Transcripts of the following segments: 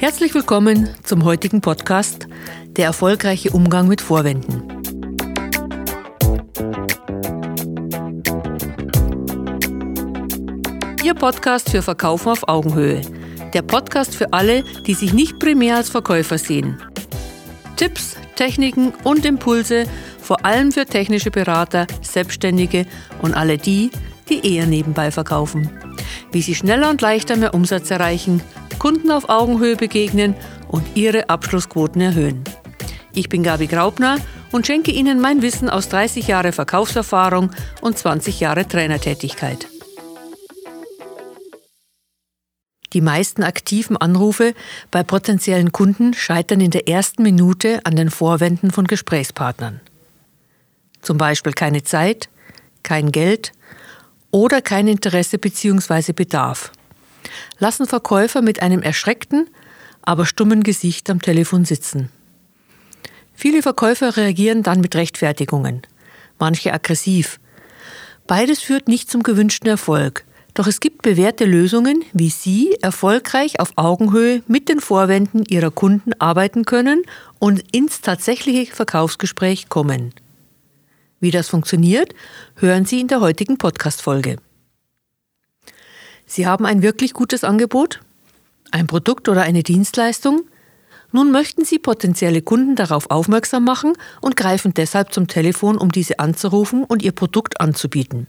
Herzlich willkommen zum heutigen Podcast Der erfolgreiche Umgang mit Vorwänden. Ihr Podcast für Verkaufen auf Augenhöhe. Der Podcast für alle, die sich nicht primär als Verkäufer sehen. Tipps, Techniken und Impulse, vor allem für technische Berater, Selbstständige und alle die, die eher nebenbei verkaufen. Wie sie schneller und leichter mehr Umsatz erreichen, Kunden auf Augenhöhe begegnen und ihre Abschlussquoten erhöhen. Ich bin Gabi Graubner und schenke Ihnen mein Wissen aus 30 Jahre Verkaufserfahrung und 20 Jahre Trainertätigkeit. Die meisten aktiven Anrufe bei potenziellen Kunden scheitern in der ersten Minute an den Vorwänden von Gesprächspartnern. Zum Beispiel keine Zeit, kein Geld oder kein Interesse bzw. Bedarf. Lassen Verkäufer mit einem erschreckten, aber stummen Gesicht am Telefon sitzen. Viele Verkäufer reagieren dann mit Rechtfertigungen, manche aggressiv. Beides führt nicht zum gewünschten Erfolg, doch es gibt bewährte Lösungen, wie Sie erfolgreich auf Augenhöhe mit den Vorwänden Ihrer Kunden arbeiten können und ins tatsächliche Verkaufsgespräch kommen. Wie das funktioniert, hören Sie in der heutigen Podcast-Folge. Sie haben ein wirklich gutes Angebot, ein Produkt oder eine Dienstleistung. Nun möchten Sie potenzielle Kunden darauf aufmerksam machen und greifen deshalb zum Telefon, um diese anzurufen und Ihr Produkt anzubieten.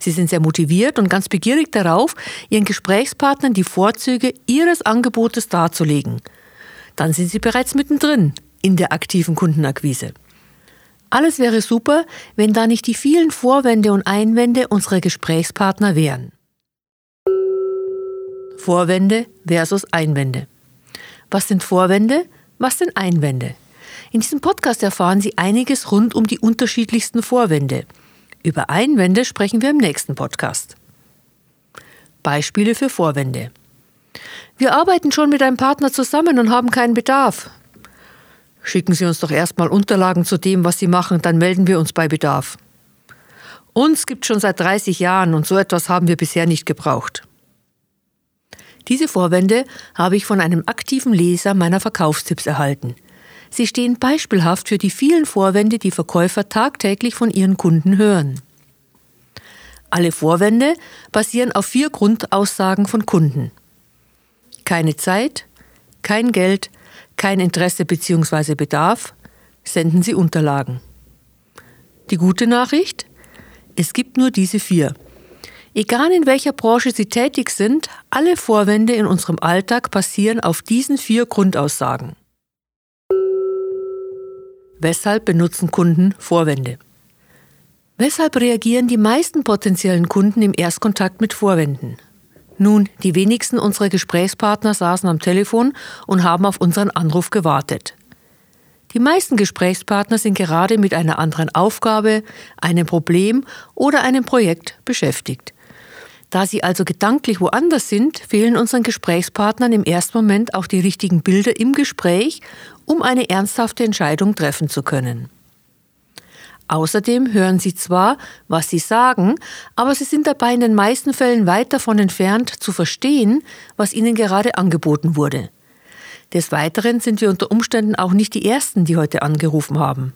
Sie sind sehr motiviert und ganz begierig darauf, Ihren Gesprächspartnern die Vorzüge Ihres Angebotes darzulegen. Dann sind Sie bereits mittendrin in der aktiven Kundenakquise. Alles wäre super, wenn da nicht die vielen Vorwände und Einwände unserer Gesprächspartner wären. Vorwände versus Einwände. Was sind Vorwände? Was sind Einwände? In diesem Podcast erfahren Sie einiges rund um die unterschiedlichsten Vorwände. Über Einwände sprechen wir im nächsten Podcast. Beispiele für Vorwände. Wir arbeiten schon mit einem Partner zusammen und haben keinen Bedarf. Schicken Sie uns doch erstmal Unterlagen zu dem, was Sie machen, dann melden wir uns bei Bedarf. Uns gibt schon seit 30 Jahren und so etwas haben wir bisher nicht gebraucht. Diese Vorwände habe ich von einem aktiven Leser meiner Verkaufstipps erhalten. Sie stehen beispielhaft für die vielen Vorwände, die Verkäufer tagtäglich von ihren Kunden hören. Alle Vorwände basieren auf vier Grundaussagen von Kunden. Keine Zeit, kein Geld, kein Interesse bzw. Bedarf, senden Sie Unterlagen. Die gute Nachricht? Es gibt nur diese vier. Egal in welcher Branche Sie tätig sind, alle Vorwände in unserem Alltag basieren auf diesen vier Grundaussagen. Weshalb benutzen Kunden Vorwände? Weshalb reagieren die meisten potenziellen Kunden im Erstkontakt mit Vorwänden? Nun, die wenigsten unserer Gesprächspartner saßen am Telefon und haben auf unseren Anruf gewartet. Die meisten Gesprächspartner sind gerade mit einer anderen Aufgabe, einem Problem oder einem Projekt beschäftigt. Da sie also gedanklich woanders sind, fehlen unseren Gesprächspartnern im ersten Moment auch die richtigen Bilder im Gespräch, um eine ernsthafte Entscheidung treffen zu können. Außerdem hören sie zwar, was sie sagen, aber sie sind dabei in den meisten Fällen weit davon entfernt zu verstehen, was ihnen gerade angeboten wurde. Des Weiteren sind wir unter Umständen auch nicht die Ersten, die heute angerufen haben.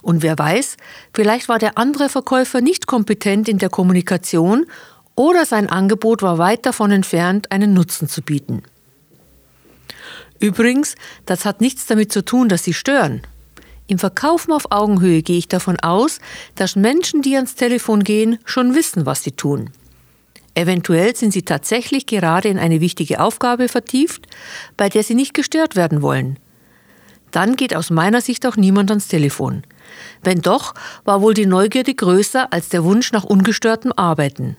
Und wer weiß, vielleicht war der andere Verkäufer nicht kompetent in der Kommunikation oder sein Angebot war weit davon entfernt, einen Nutzen zu bieten. Übrigens, das hat nichts damit zu tun, dass sie stören. Im Verkaufen auf Augenhöhe gehe ich davon aus, dass Menschen, die ans Telefon gehen, schon wissen, was sie tun. Eventuell sind sie tatsächlich gerade in eine wichtige Aufgabe vertieft, bei der sie nicht gestört werden wollen. Dann geht aus meiner Sicht auch niemand ans Telefon. Wenn doch, war wohl die Neugierde größer als der Wunsch nach ungestörtem Arbeiten.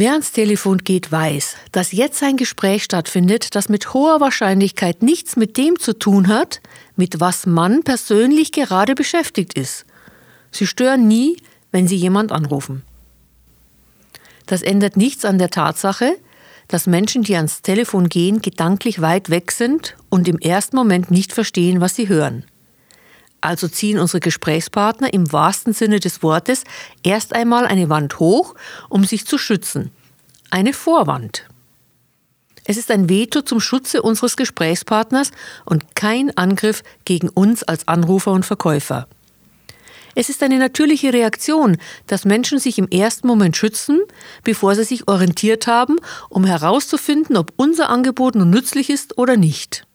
Wer ans Telefon geht, weiß, dass jetzt ein Gespräch stattfindet, das mit hoher Wahrscheinlichkeit nichts mit dem zu tun hat, mit was man persönlich gerade beschäftigt ist. Sie stören nie, wenn Sie jemand anrufen. Das ändert nichts an der Tatsache, dass Menschen, die ans Telefon gehen, gedanklich weit weg sind und im ersten Moment nicht verstehen, was sie hören. Also ziehen unsere Gesprächspartner im wahrsten Sinne des Wortes erst einmal eine Wand hoch, um sich zu schützen. Eine Vorwand. Es ist ein Veto zum Schutze unseres Gesprächspartners und kein Angriff gegen uns als Anrufer und Verkäufer. Es ist eine natürliche Reaktion, dass Menschen sich im ersten Moment schützen, bevor sie sich orientiert haben, um herauszufinden, ob unser Angebot nun nützlich ist oder nicht.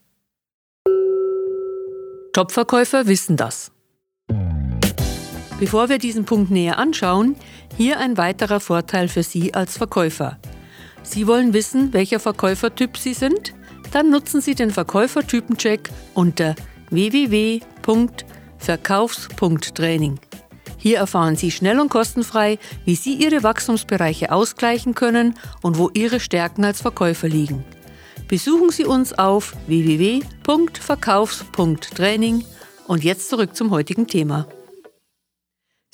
Topverkäufer wissen das. Bevor wir diesen Punkt näher anschauen, hier ein weiterer Vorteil für Sie als Verkäufer. Sie wollen wissen, welcher Verkäufertyp Sie sind? Dann nutzen Sie den Verkäufertypencheck unter www.verkaufs.training. Hier erfahren Sie schnell und kostenfrei, wie Sie Ihre Wachstumsbereiche ausgleichen können und wo Ihre Stärken als Verkäufer liegen. Besuchen Sie uns auf www.verkaufs.training und jetzt zurück zum heutigen Thema.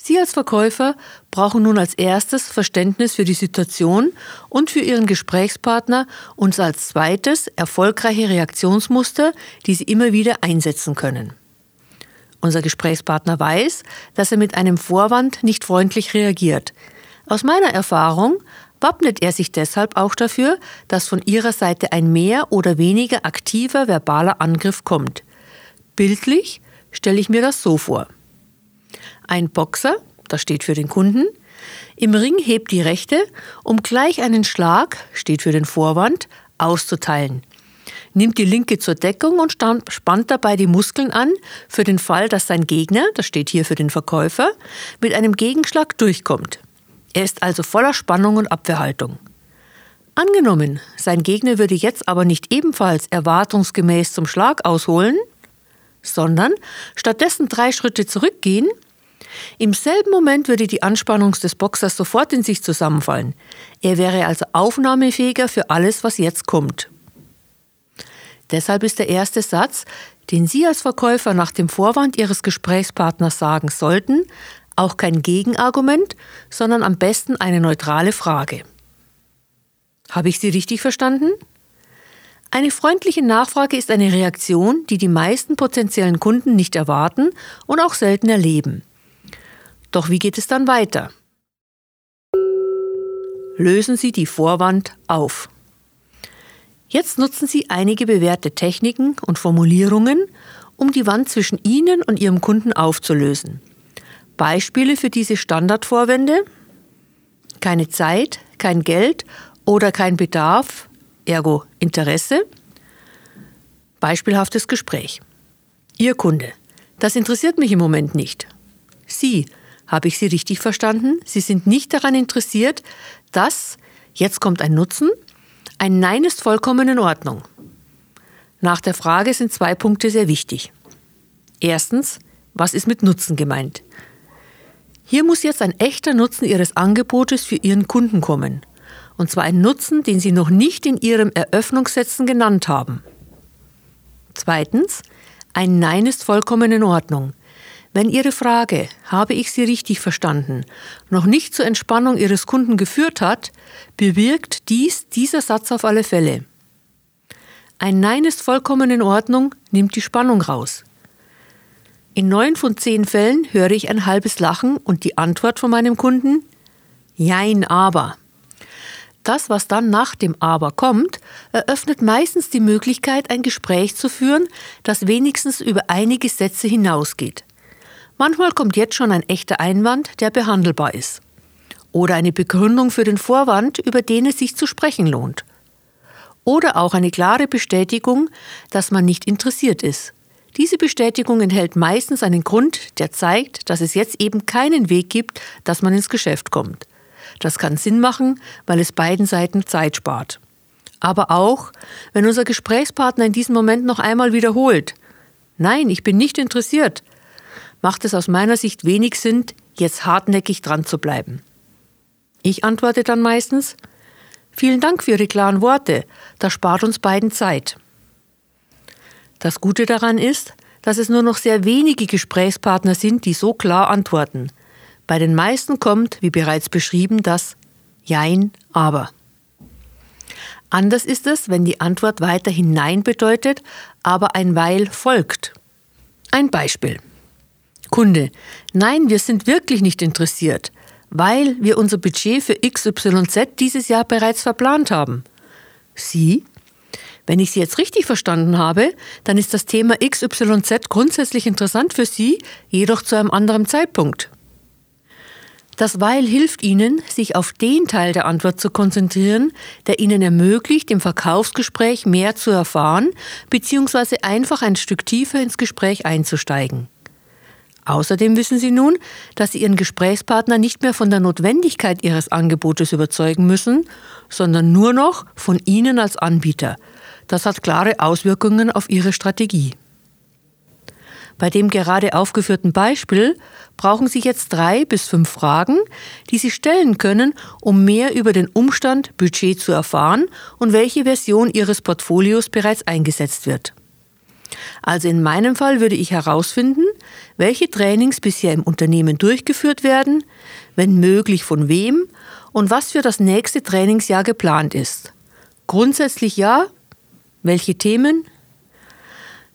Sie als Verkäufer brauchen nun als erstes Verständnis für die Situation und für Ihren Gesprächspartner und als zweites erfolgreiche Reaktionsmuster, die Sie immer wieder einsetzen können. Unser Gesprächspartner weiß, dass er mit einem Vorwand nicht freundlich reagiert. Aus meiner Erfahrung wappnet er sich deshalb auch dafür, dass von Ihrer Seite ein mehr oder weniger aktiver verbaler Angriff kommt. Bildlich stelle ich mir das so vor. Ein Boxer, das steht für den Kunden, im Ring hebt die rechte, um gleich einen Schlag, steht für den Vorwand, auszuteilen. Nimmt die linke zur Deckung und spannt dabei die Muskeln an, für den Fall, dass sein Gegner, das steht hier für den Verkäufer, mit einem Gegenschlag durchkommt. Er ist also voller Spannung und Abwehrhaltung. Angenommen, sein Gegner würde jetzt aber nicht ebenfalls erwartungsgemäß zum Schlag ausholen, sondern stattdessen drei Schritte zurückgehen im selben Moment würde die Anspannung des Boxers sofort in sich zusammenfallen. Er wäre also aufnahmefähiger für alles, was jetzt kommt. Deshalb ist der erste Satz, den Sie als Verkäufer nach dem Vorwand Ihres Gesprächspartners sagen sollten, auch kein Gegenargument, sondern am besten eine neutrale Frage. Habe ich Sie richtig verstanden? Eine freundliche Nachfrage ist eine Reaktion, die die meisten potenziellen Kunden nicht erwarten und auch selten erleben. Doch wie geht es dann weiter? Lösen Sie die Vorwand auf. Jetzt nutzen Sie einige bewährte Techniken und Formulierungen, um die Wand zwischen Ihnen und Ihrem Kunden aufzulösen. Beispiele für diese Standardvorwände? Keine Zeit, kein Geld oder kein Bedarf, ergo Interesse. Beispielhaftes Gespräch. Ihr Kunde. Das interessiert mich im Moment nicht. Sie. Habe ich Sie richtig verstanden? Sie sind nicht daran interessiert, dass, jetzt kommt ein Nutzen, ein Nein ist vollkommen in Ordnung. Nach der Frage sind zwei Punkte sehr wichtig. Erstens, was ist mit Nutzen gemeint? Hier muss jetzt ein echter Nutzen Ihres Angebotes für Ihren Kunden kommen. Und zwar ein Nutzen, den Sie noch nicht in Ihrem Eröffnungssätzen genannt haben. Zweitens, ein Nein ist vollkommen in Ordnung. Wenn Ihre Frage, habe ich Sie richtig verstanden, noch nicht zur Entspannung Ihres Kunden geführt hat, bewirkt dies dieser Satz auf alle Fälle. Ein Nein ist vollkommen in Ordnung, nimmt die Spannung raus. In neun von zehn Fällen höre ich ein halbes Lachen und die Antwort von meinem Kunden Jein, aber. Das, was dann nach dem Aber kommt, eröffnet meistens die Möglichkeit, ein Gespräch zu führen, das wenigstens über einige Sätze hinausgeht. Manchmal kommt jetzt schon ein echter Einwand, der behandelbar ist. Oder eine Begründung für den Vorwand, über den es sich zu sprechen lohnt. Oder auch eine klare Bestätigung, dass man nicht interessiert ist. Diese Bestätigung enthält meistens einen Grund, der zeigt, dass es jetzt eben keinen Weg gibt, dass man ins Geschäft kommt. Das kann Sinn machen, weil es beiden Seiten Zeit spart. Aber auch, wenn unser Gesprächspartner in diesem Moment noch einmal wiederholt, Nein, ich bin nicht interessiert, macht es aus meiner Sicht wenig Sinn, jetzt hartnäckig dran zu bleiben. Ich antworte dann meistens, vielen Dank für Ihre klaren Worte, das spart uns beiden Zeit. Das Gute daran ist, dass es nur noch sehr wenige Gesprächspartner sind, die so klar antworten. Bei den meisten kommt, wie bereits beschrieben, das Jein, aber. Anders ist es, wenn die Antwort weiterhin Nein bedeutet, aber ein Weil folgt. Ein Beispiel. Kunde, nein, wir sind wirklich nicht interessiert, weil wir unser Budget für XYZ dieses Jahr bereits verplant haben. Sie? Wenn ich Sie jetzt richtig verstanden habe, dann ist das Thema XYZ grundsätzlich interessant für Sie, jedoch zu einem anderen Zeitpunkt. Das Weil hilft Ihnen, sich auf den Teil der Antwort zu konzentrieren, der Ihnen ermöglicht, im Verkaufsgespräch mehr zu erfahren bzw. einfach ein Stück tiefer ins Gespräch einzusteigen. Außerdem wissen Sie nun, dass Sie Ihren Gesprächspartner nicht mehr von der Notwendigkeit Ihres Angebotes überzeugen müssen, sondern nur noch von Ihnen als Anbieter. Das hat klare Auswirkungen auf Ihre Strategie. Bei dem gerade aufgeführten Beispiel brauchen Sie jetzt drei bis fünf Fragen, die Sie stellen können, um mehr über den Umstand Budget zu erfahren und welche Version Ihres Portfolios bereits eingesetzt wird. Also in meinem Fall würde ich herausfinden, welche Trainings bisher im Unternehmen durchgeführt werden, wenn möglich von wem und was für das nächste Trainingsjahr geplant ist. Grundsätzlich ja. Welche Themen?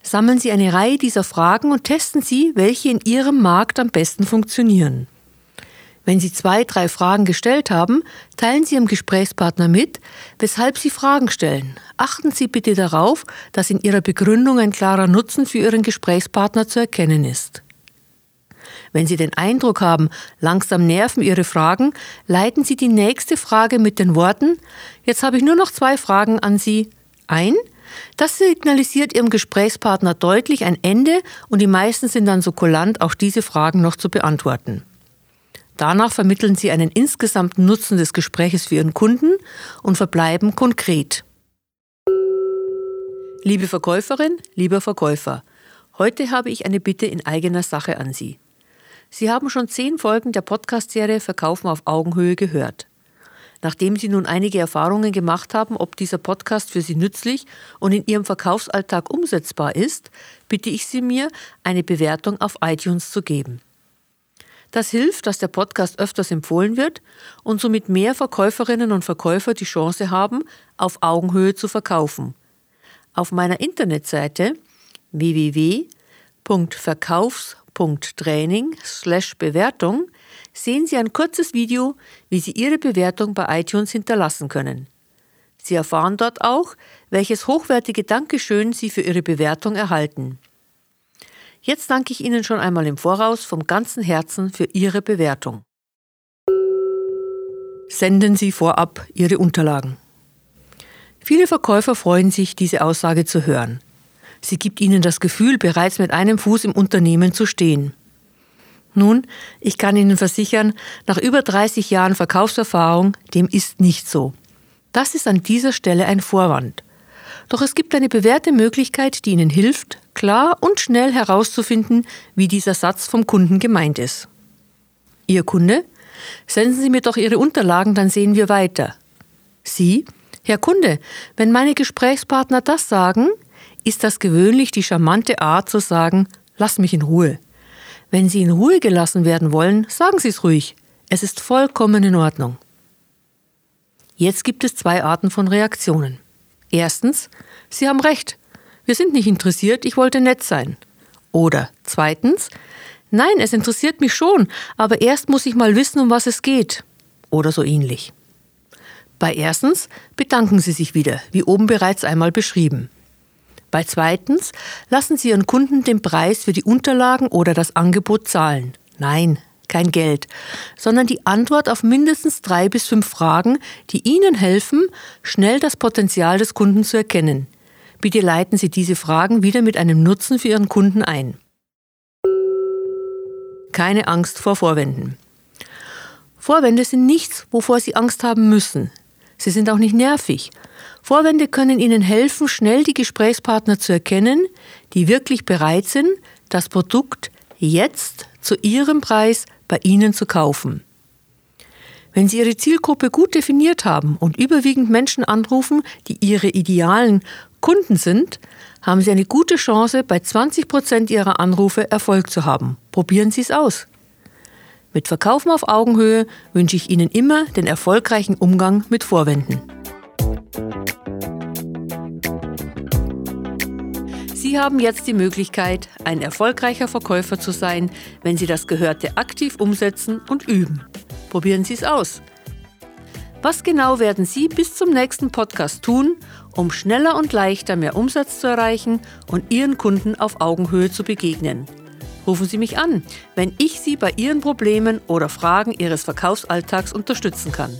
Sammeln Sie eine Reihe dieser Fragen und testen Sie, welche in Ihrem Markt am besten funktionieren. Wenn Sie zwei, drei Fragen gestellt haben, teilen Sie Ihrem Gesprächspartner mit, weshalb Sie Fragen stellen. Achten Sie bitte darauf, dass in Ihrer Begründung ein klarer Nutzen für Ihren Gesprächspartner zu erkennen ist. Wenn Sie den Eindruck haben, langsam nerven Ihre Fragen, leiten Sie die nächste Frage mit den Worten Jetzt habe ich nur noch zwei Fragen an Sie ein das signalisiert Ihrem Gesprächspartner deutlich ein Ende und die meisten sind dann so kulant, auch diese Fragen noch zu beantworten. Danach vermitteln Sie einen insgesamten Nutzen des Gespräches für Ihren Kunden und verbleiben konkret. Liebe Verkäuferin, lieber Verkäufer, heute habe ich eine Bitte in eigener Sache an Sie. Sie haben schon zehn Folgen der Podcast-Serie Verkaufen auf Augenhöhe gehört. Nachdem Sie nun einige Erfahrungen gemacht haben, ob dieser Podcast für Sie nützlich und in Ihrem Verkaufsalltag umsetzbar ist, bitte ich Sie mir, eine Bewertung auf iTunes zu geben. Das hilft, dass der Podcast öfters empfohlen wird und somit mehr Verkäuferinnen und Verkäufer die Chance haben, auf Augenhöhe zu verkaufen. Auf meiner Internetseite www.verkaufs.training/bewertung sehen Sie ein kurzes Video, wie Sie Ihre Bewertung bei iTunes hinterlassen können. Sie erfahren dort auch, welches hochwertige Dankeschön Sie für Ihre Bewertung erhalten. Jetzt danke ich Ihnen schon einmal im Voraus vom ganzen Herzen für Ihre Bewertung. Senden Sie vorab Ihre Unterlagen. Viele Verkäufer freuen sich, diese Aussage zu hören. Sie gibt ihnen das Gefühl, bereits mit einem Fuß im Unternehmen zu stehen. Nun, ich kann Ihnen versichern, nach über 30 Jahren Verkaufserfahrung, dem ist nicht so. Das ist an dieser Stelle ein Vorwand. Doch es gibt eine bewährte Möglichkeit, die Ihnen hilft, klar und schnell herauszufinden, wie dieser Satz vom Kunden gemeint ist. Ihr Kunde? Senden Sie mir doch Ihre Unterlagen, dann sehen wir weiter. Sie? Herr Kunde, wenn meine Gesprächspartner das sagen, ist das gewöhnlich die charmante Art zu sagen, lass mich in Ruhe. Wenn Sie in Ruhe gelassen werden wollen, sagen Sie es ruhig. Es ist vollkommen in Ordnung. Jetzt gibt es zwei Arten von Reaktionen. Erstens, Sie haben recht. Wir sind nicht interessiert, ich wollte nett sein. Oder zweitens, nein, es interessiert mich schon, aber erst muss ich mal wissen, um was es geht. Oder so ähnlich. Bei erstens bedanken Sie sich wieder, wie oben bereits einmal beschrieben. Bei zweitens lassen Sie Ihren Kunden den Preis für die Unterlagen oder das Angebot zahlen. Nein, kein Geld, sondern die Antwort auf mindestens drei bis fünf Fragen, die Ihnen helfen, schnell das Potenzial des Kunden zu erkennen. Bitte leiten Sie diese Fragen wieder mit einem Nutzen für Ihren Kunden ein. Keine Angst vor Vorwänden. Vorwände sind nichts, wovor Sie Angst haben müssen. Sie sind auch nicht nervig. Vorwände können Ihnen helfen, schnell die Gesprächspartner zu erkennen, die wirklich bereit sind, das Produkt jetzt zu Ihrem Preis bei Ihnen zu kaufen. Wenn Sie Ihre Zielgruppe gut definiert haben und überwiegend Menschen anrufen, die Ihre idealen Kunden sind, haben Sie eine gute Chance, bei 20 Prozent Ihrer Anrufe Erfolg zu haben. Probieren Sie es aus. Mit Verkaufen auf Augenhöhe wünsche ich Ihnen immer den erfolgreichen Umgang mit Vorwänden. Sie haben jetzt die Möglichkeit, ein erfolgreicher Verkäufer zu sein, wenn Sie das Gehörte aktiv umsetzen und üben. Probieren Sie es aus. Was genau werden Sie bis zum nächsten Podcast tun, um schneller und leichter mehr Umsatz zu erreichen und Ihren Kunden auf Augenhöhe zu begegnen? Rufen Sie mich an, wenn ich Sie bei Ihren Problemen oder Fragen Ihres Verkaufsalltags unterstützen kann.